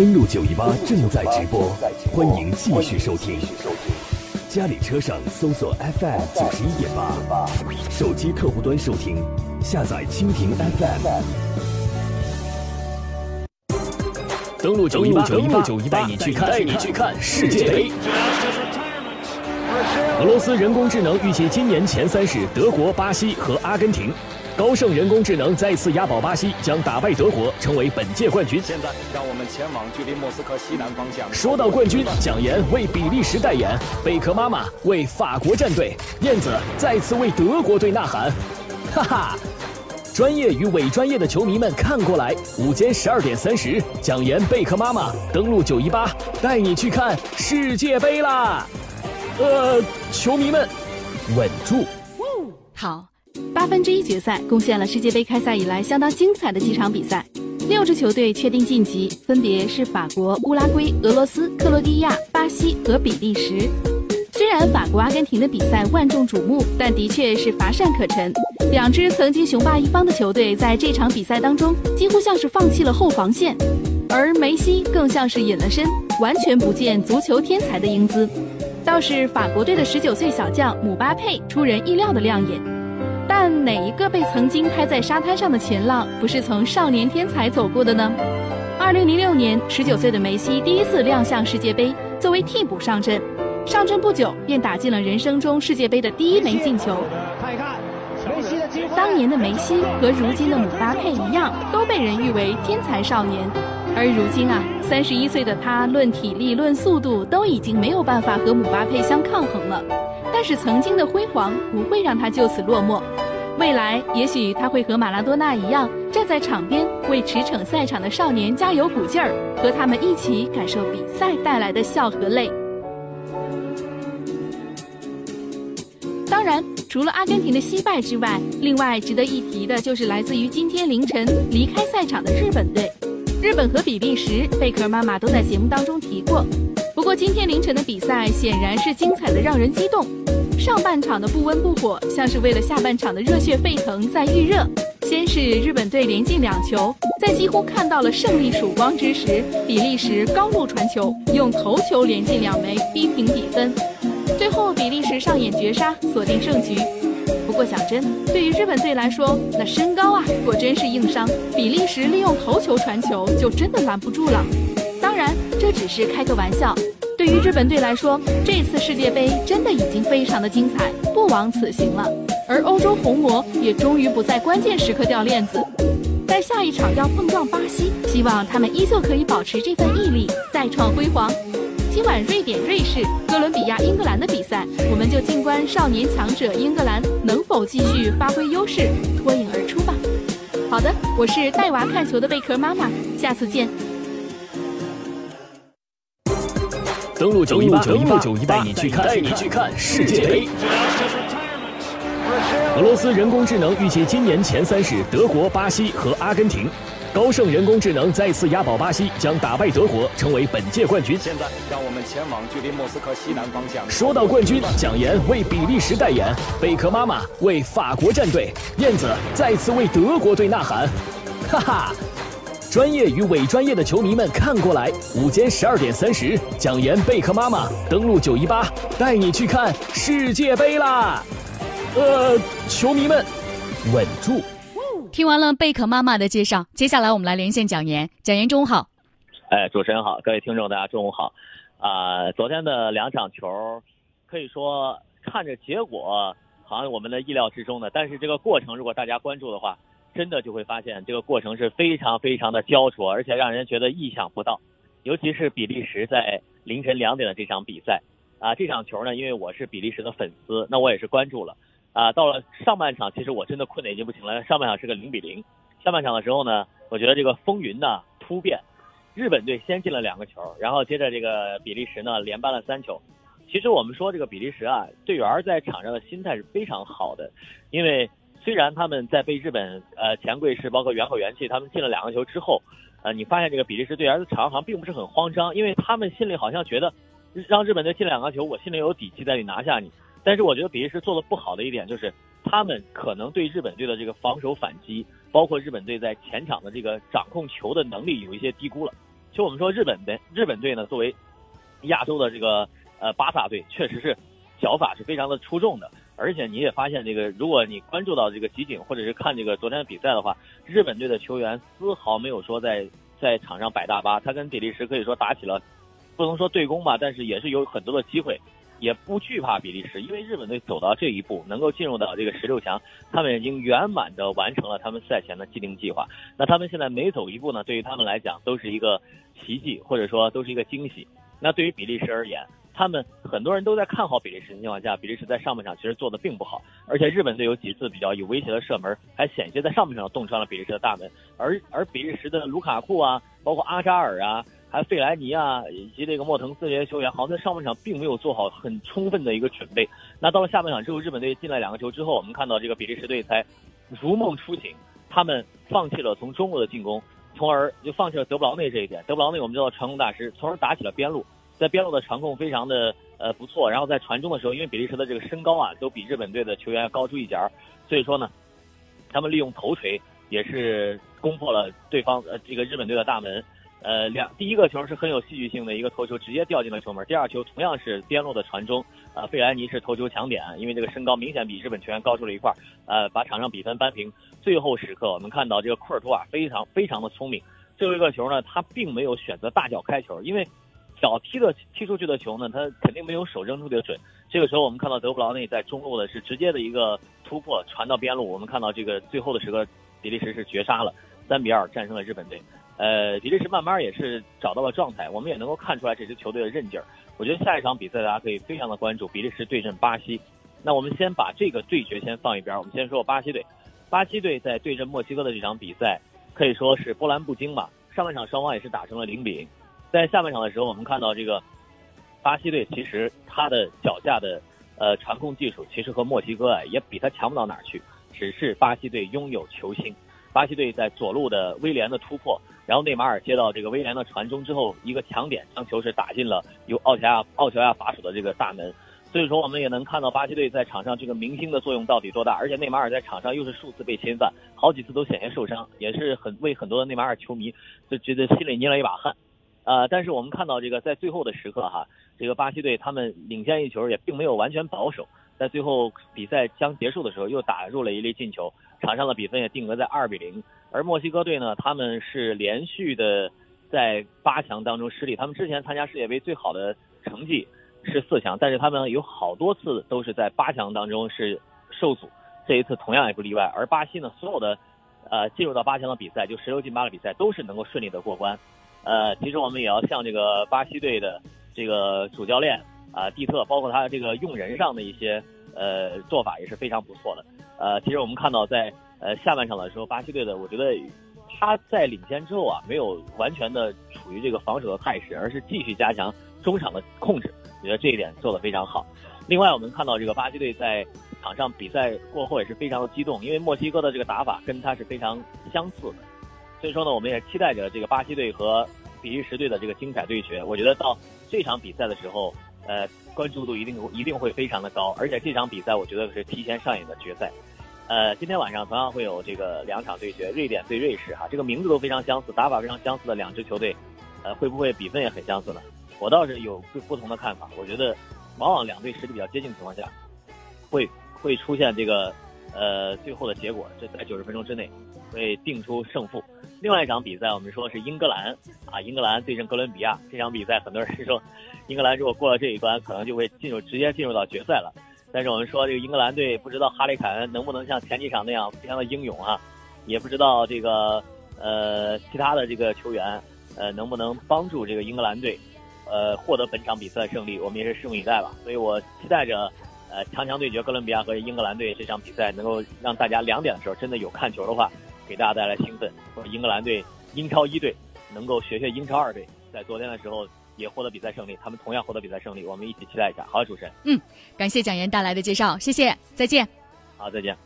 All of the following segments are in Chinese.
登录九一八正在直播，欢迎继续收听。家里车上搜索 FM 九十一点八，手机客户端收听，下载蜻蜓 FM。登录九一八，登录九一八，带你去看，带你去看世界杯。俄罗斯人工智能预计今年前三是德国、巴西和阿根廷。高盛人工智能再次押宝巴西，将打败德国，成为本届冠军。现在，让我们前往距离莫斯科西南方向。说到冠军，蒋岩为比利时代言，贝壳妈妈为法国战队，燕子再次为德国队呐喊。哈哈，专业与伪专业的球迷们看过来，午间十二点三十，蒋岩贝壳妈妈登陆九一八，带你去看世界杯啦！呃，球迷们，稳住。好。八分之一决赛贡献了世界杯开赛以来相当精彩的几场比赛，六支球队确定晋级，分别是法国、乌拉圭、俄罗斯、克罗地亚、巴西和比利时。虽然法国、阿根廷的比赛万众瞩目，但的确是乏善可陈。两支曾经雄霸一方的球队在这场比赛当中几乎像是放弃了后防线，而梅西更像是隐了身，完全不见足球天才的英姿。倒是法国队的十九岁小将姆巴佩出人意料的亮眼。但哪一个被曾经拍在沙滩上的前浪，不是从少年天才走过的呢？二零零六年，十九岁的梅西第一次亮相世界杯，作为替补上阵，上阵不久便打进了人生中世界杯的第一枚进球。看一看，当年的梅西和如今的姆巴佩一样，都被人誉为天才少年。而如今啊，三十一岁的他，论体力、论速度，都已经没有办法和姆巴佩相抗衡了。但是曾经的辉煌不会让他就此落寞，未来也许他会和马拉多纳一样站在场边为驰骋赛场的少年加油鼓劲儿，和他们一起感受比赛带来的笑和泪。当然，除了阿根廷的惜败之外，另外值得一提的就是来自于今天凌晨离开赛场的日本队。日本和比利时，贝壳妈妈都在节目当中提过。不过今天凌晨的比赛显然是精彩的让人激动，上半场的不温不火，像是为了下半场的热血沸腾在预热。先是日本队连进两球，在几乎看到了胜利曙光之时，比利时高路传球，用头球连进两枚，逼平比分。最后比利时上演绝杀，锁定胜局。不过讲真，对于日本队来说，那身高啊，果真是硬伤。比利时利用头球传球，就真的拦不住了。当然，这只是开个玩笑。对于日本队来说，这次世界杯真的已经非常的精彩，不枉此行了。而欧洲红魔也终于不在关键时刻掉链子，在下一场要碰撞巴西，希望他们依旧可以保持这份毅力，再创辉煌。今晚瑞典、瑞士、哥伦比亚、英格兰的比赛，我们就静观少年强者英格兰能否继续发挥优势，脱颖而出吧。好的，我是带娃看球的贝壳妈妈，下次见。登录九一八，登录九一八，带你去看，带你去看世界杯。俄罗斯人工智能预计今年前三是德国、巴西和阿根廷。高盛人工智能再次押宝巴西，将打败德国，成为本届冠军。现在，让我们前往距离莫斯科西南方向。说到冠军，蒋岩为比利时代言，贝壳妈妈为法国战队，燕子再次为德国队呐喊。哈哈。专业与伪专业的球迷们看过来，午间十二点三十，蒋岩贝壳妈妈登录九一八，带你去看世界杯啦！呃，球迷们，稳住！听完了贝壳妈妈的介绍，接下来我们来连线蒋岩。蒋岩，中午好。哎，主持人好，各位听众大家中午好。啊，昨天的两场球，可以说看着结果好像我们的意料之中的，但是这个过程如果大家关注的话。真的就会发现这个过程是非常非常的焦灼，而且让人觉得意想不到。尤其是比利时在凌晨两点的这场比赛啊，这场球呢，因为我是比利时的粉丝，那我也是关注了啊。到了上半场，其实我真的困得已经不行了。上半场是个零比零，下半场的时候呢，我觉得这个风云呢突变，日本队先进了两个球，然后接着这个比利时呢连扳了三球。其实我们说这个比利时啊，队员在场上的心态是非常好的，因为。虽然他们在被日本呃前贵士包括元口元气他们进了两个球之后，呃，你发现这个比利时队员的场上好像并不是很慌张，因为他们心里好像觉得让日本队进两个球，我心里有底气在里拿下你。但是我觉得比利时做的不好的一点就是，他们可能对日本队的这个防守反击，包括日本队在前场的这个掌控球的能力有一些低估了。其实我们说日本的日本队呢，作为亚洲的这个呃巴萨队，确实是脚法是非常的出众的。而且你也发现，这个如果你关注到这个集锦，或者是看这个昨天的比赛的话，日本队的球员丝毫没有说在在场上摆大巴，他跟比利时可以说打起了，不能说对攻吧，但是也是有很多的机会，也不惧怕比利时，因为日本队走到这一步，能够进入到这个十六强，他们已经圆满的完成了他们赛前的既定计划。那他们现在每走一步呢，对于他们来讲都是一个奇迹，或者说都是一个惊喜。那对于比利时而言，他们很多人都在看好比利时的情况下，比利时在上半场其实做的并不好，而且日本队有几次比较有威胁的射门，还险些在上半场洞穿了比利时的大门。而而比利时的卢卡库啊，包括阿扎尔啊，还有费莱尼啊，以及这个莫腾斯这些球员，好像在上半场并没有做好很充分的一个准备。那到了下半场之后，日本队进了两个球之后，我们看到这个比利时队才如梦初醒，他们放弃了从中国的进攻，从而就放弃了德布劳内这一点。德布劳内我们知道传控大师，从而打起了边路。在边路的传控非常的呃不错，然后在传中的时候，因为比利时的这个身高啊都比日本队的球员要高出一截儿，所以说呢，他们利用头锤也是攻破了对方呃这个日本队的大门。呃，两第一个球是很有戏剧性的一个头球，直接掉进了球门。第二球同样是边路的传中，呃，费莱尼是头球抢点，因为这个身高明显比日本球员高出了一块，呃，把场上比分扳平。最后时刻，我们看到这个库尔图瓦非常非常的聪明，最后一个球呢，他并没有选择大脚开球，因为。脚踢的踢出去的球呢，他肯定没有手扔出去的准。这个时候，我们看到德布劳内在中路的是直接的一个突破，传到边路。我们看到这个最后的时刻，比利时是绝杀了，三比二战胜了日本队。呃，比利时慢慢也是找到了状态，我们也能够看出来这支球队的韧劲儿。我觉得下一场比赛大家可以非常的关注比利时对阵巴西。那我们先把这个对决先放一边，我们先说巴西队。巴西队在对阵墨西哥的这场比赛可以说是波澜不惊吧。上半场双方也是打成了零比零。在下半场的时候，我们看到这个巴西队其实他的脚下的呃传控技术其实和墨西哥啊也比他强不到哪儿去，只是巴西队拥有球星。巴西队在左路的威廉的突破，然后内马尔接到这个威廉的传中之后，一个抢点将球是打进了由奥乔亚奥乔亚把手的这个大门。所以说，我们也能看到巴西队在场上这个明星的作用到底多大。而且内马尔在场上又是数次被侵犯，好几次都险些受伤，也是很为很多的内马尔球迷就觉得心里捏了一把汗。呃，但是我们看到这个在最后的时刻哈，这个巴西队他们领先一球也并没有完全保守，在最后比赛将结束的时候又打入了一粒进球，场上的比分也定格在二比零。而墨西哥队呢，他们是连续的在八强当中失利，他们之前参加世界杯最好的成绩是四强，但是他们有好多次都是在八强当中是受阻，这一次同样也不例外。而巴西呢，所有的呃进入到八强的比赛，就十六进八的比赛都是能够顺利的过关。呃，其实我们也要向这个巴西队的这个主教练啊，蒂特，包括他这个用人上的一些呃做法也是非常不错的。呃，其实我们看到在呃下半场的时候，巴西队的我觉得他在领先之后啊，没有完全的处于这个防守的态势，而是继续加强中场的控制，我觉得这一点做得非常好。另外，我们看到这个巴西队在场上比赛过后也是非常的激动，因为墨西哥的这个打法跟他是非常相似的。所以说呢，我们也期待着这个巴西队和比利时队的这个精彩对决。我觉得到这场比赛的时候，呃，关注度一定一定会非常的高。而且这场比赛我觉得是提前上演的决赛。呃，今天晚上同样会有这个两场对决，瑞典对瑞士哈，这个名字都非常相似，打法非常相似的两支球队，呃，会不会比分也很相似呢？我倒是有不不同的看法。我觉得，往往两队实力比较接近的情况下，会会出现这个呃最后的结果，这在九十分钟之内会定出胜负。另外一场比赛，我们说是英格兰啊，英格兰对阵哥伦比亚这场比赛，很多人说，英格兰如果过了这一关，可能就会进入直接进入到决赛了。但是我们说这个英格兰队，不知道哈里凯恩能不能像前几场那样非常的英勇啊，也不知道这个呃其他的这个球员呃能不能帮助这个英格兰队呃获得本场比赛的胜利，我们也是拭目以待吧。所以我期待着呃强强对决哥伦比亚和英格兰队这场比赛，能够让大家两点的时候真的有看球的话。给大家带来兴奋，或者英格兰队、英超一队能够学学英超二队，在昨天的时候也获得比赛胜利，他们同样获得比赛胜利，我们一起期待一下。好，主持人，嗯，感谢蒋岩带来的介绍，谢谢，再见。好，再见。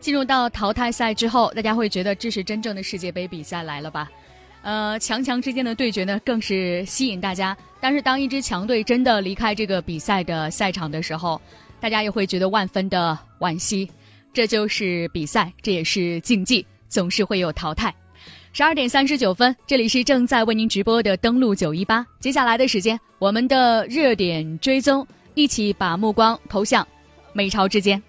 进入到淘汰赛之后，大家会觉得这是真正的世界杯比赛来了吧？呃，强强之间的对决呢，更是吸引大家。但是当一支强队真的离开这个比赛的赛场的时候，大家又会觉得万分的惋惜。这就是比赛，这也是竞技，总是会有淘汰。十二点三十九分，这里是正在为您直播的登录九一八。接下来的时间，我们的热点追踪，一起把目光投向美朝之间。